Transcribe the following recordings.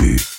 déchu.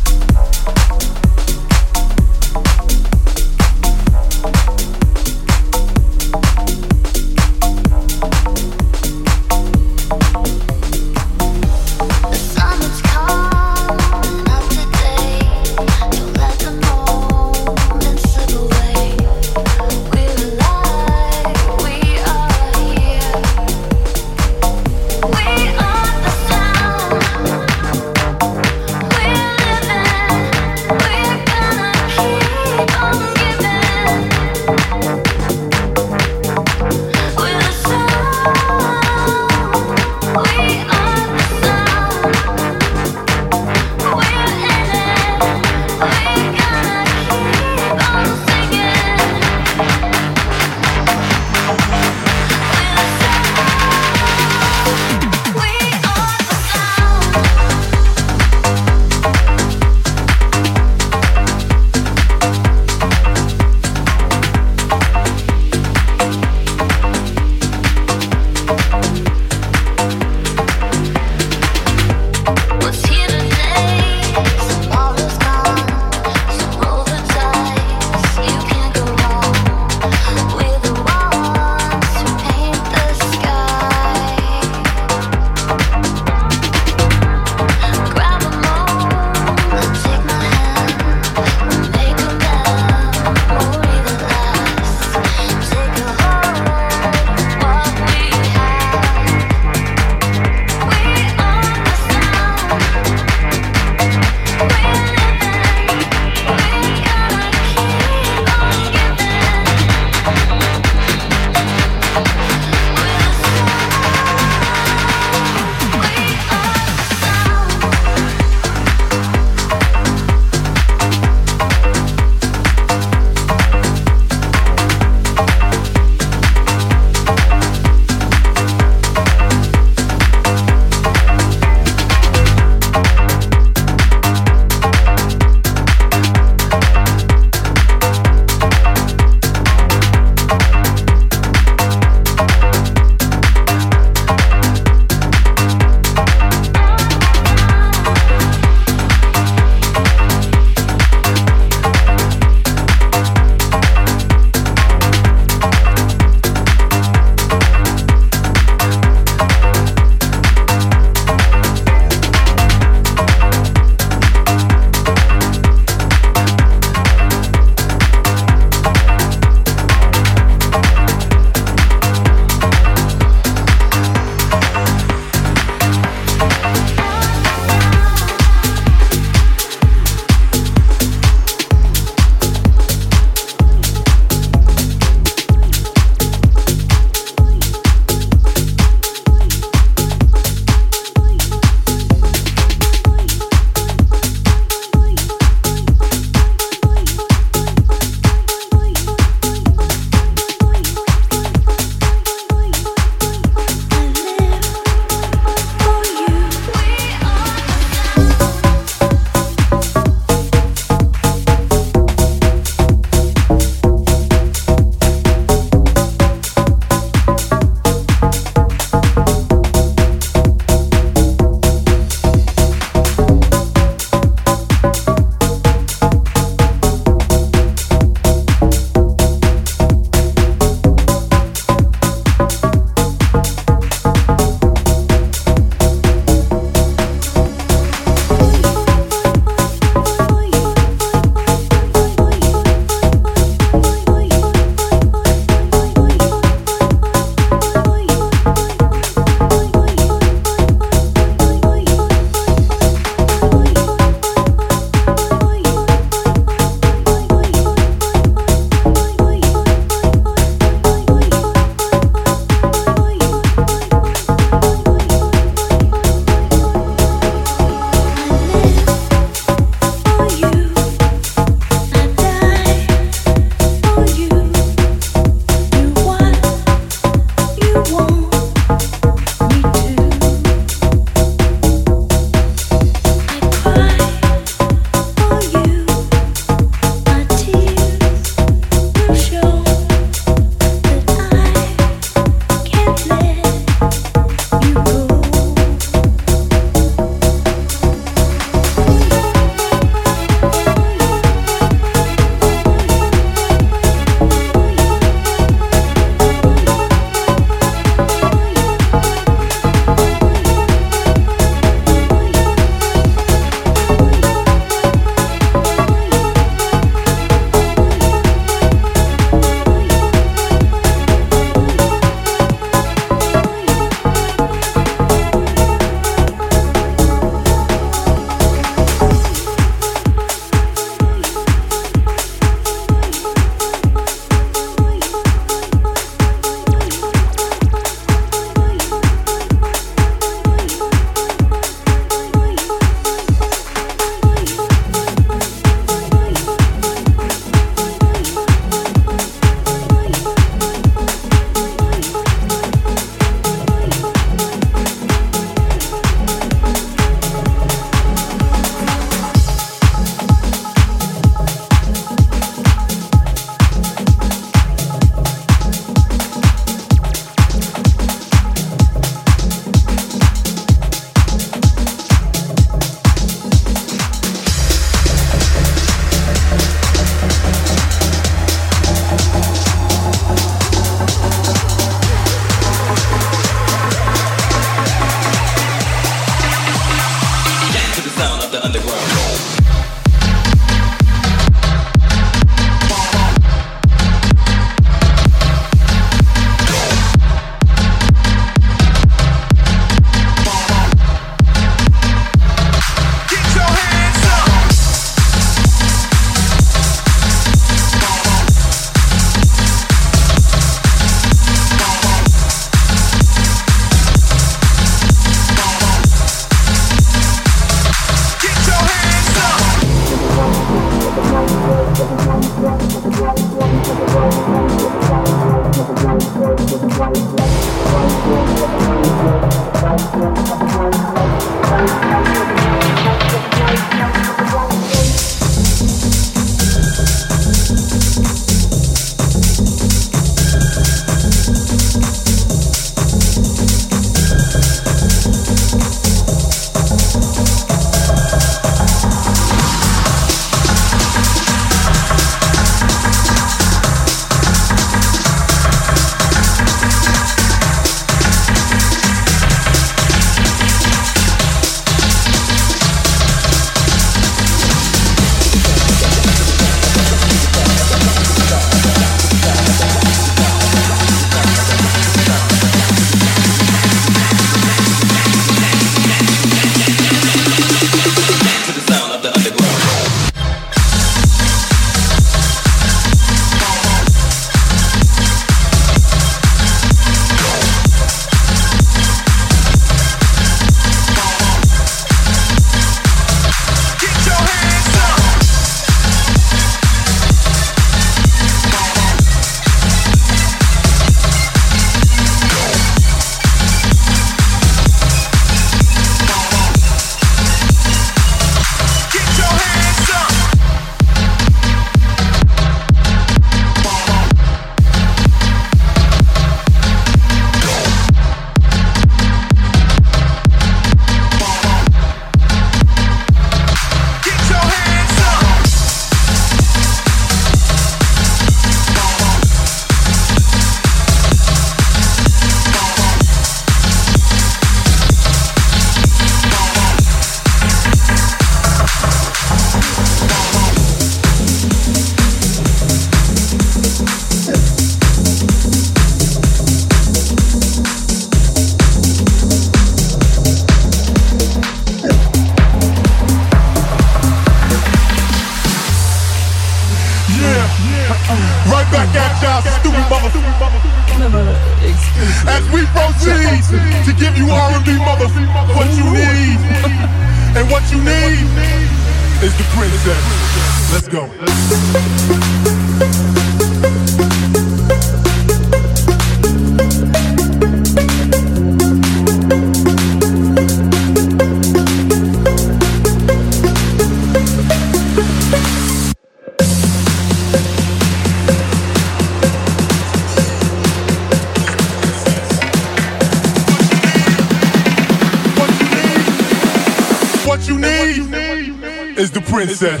Princess.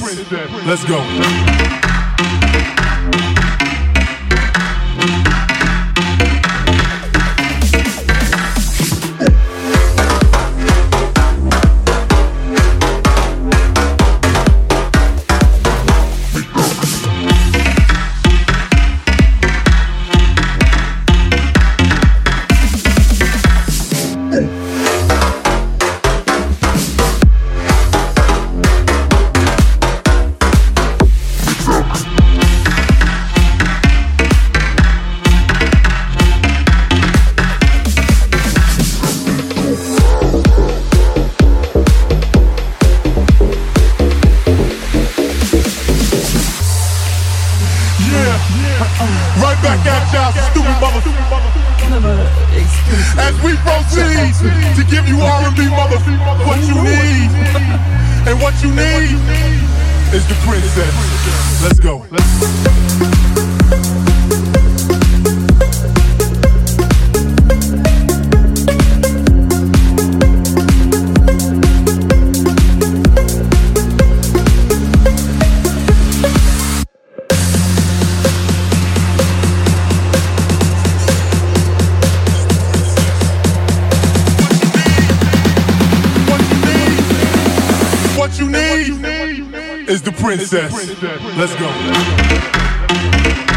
Let's go. Let's go.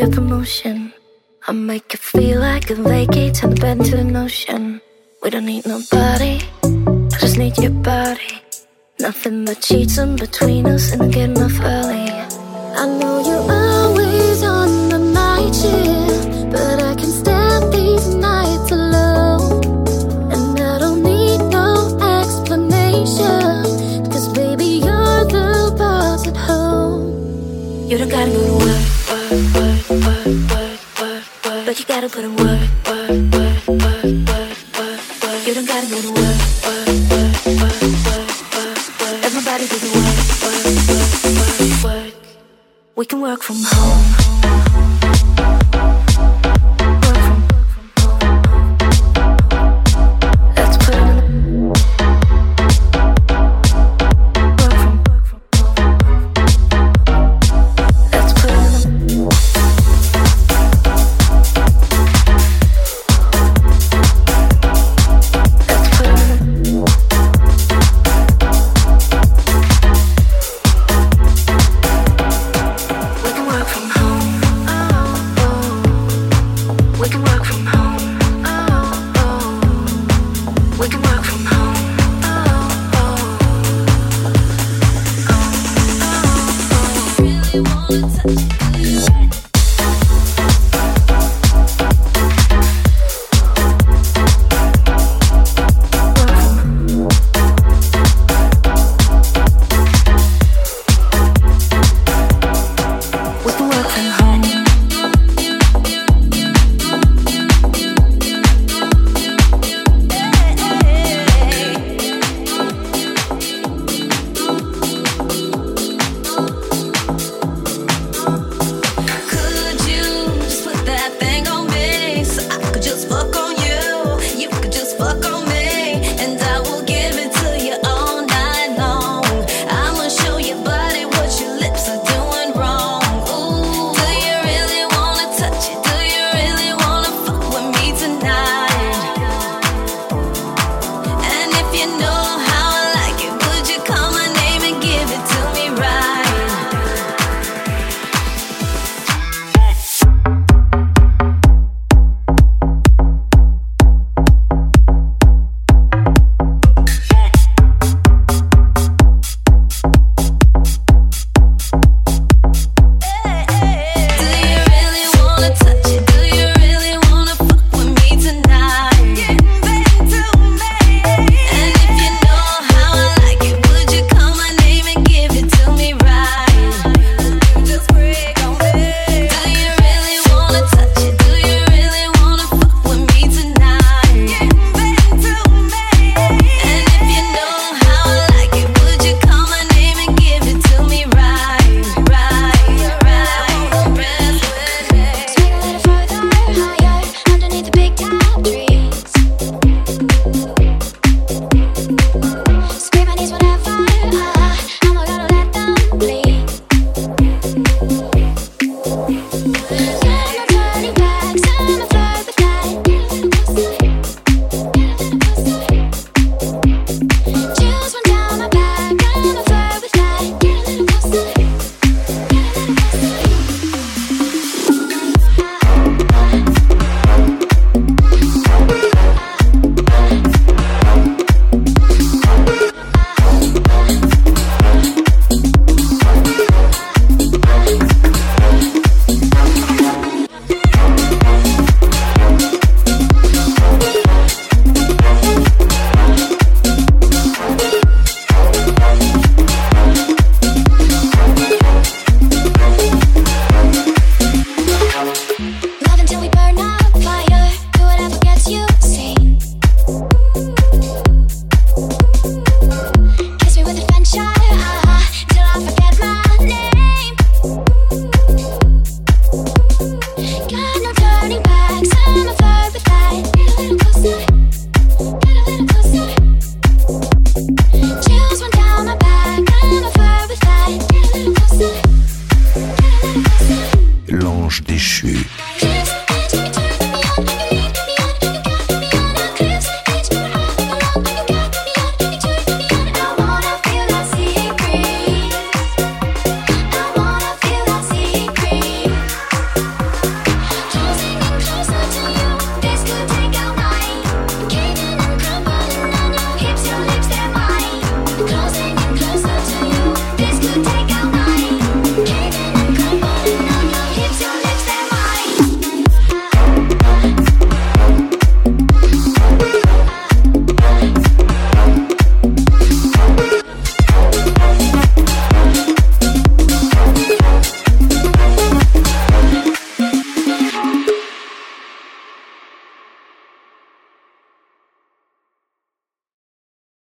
feel the motion. I make it feel like a vacate, turn the bed to the ocean. We don't need nobody, I just need your body. Nothing but cheats in between us and I get enough early. I know you're always on the night shift, but I can stand these nights alone. And I don't need no explanation, cause baby, you're the boss at home. You don't gotta go But you gotta put in work, work, work, work, work, work, work. You don't gotta go to work, work, work, work, work, work, work. Everybody do the work, work, work, work, work. We can work from home.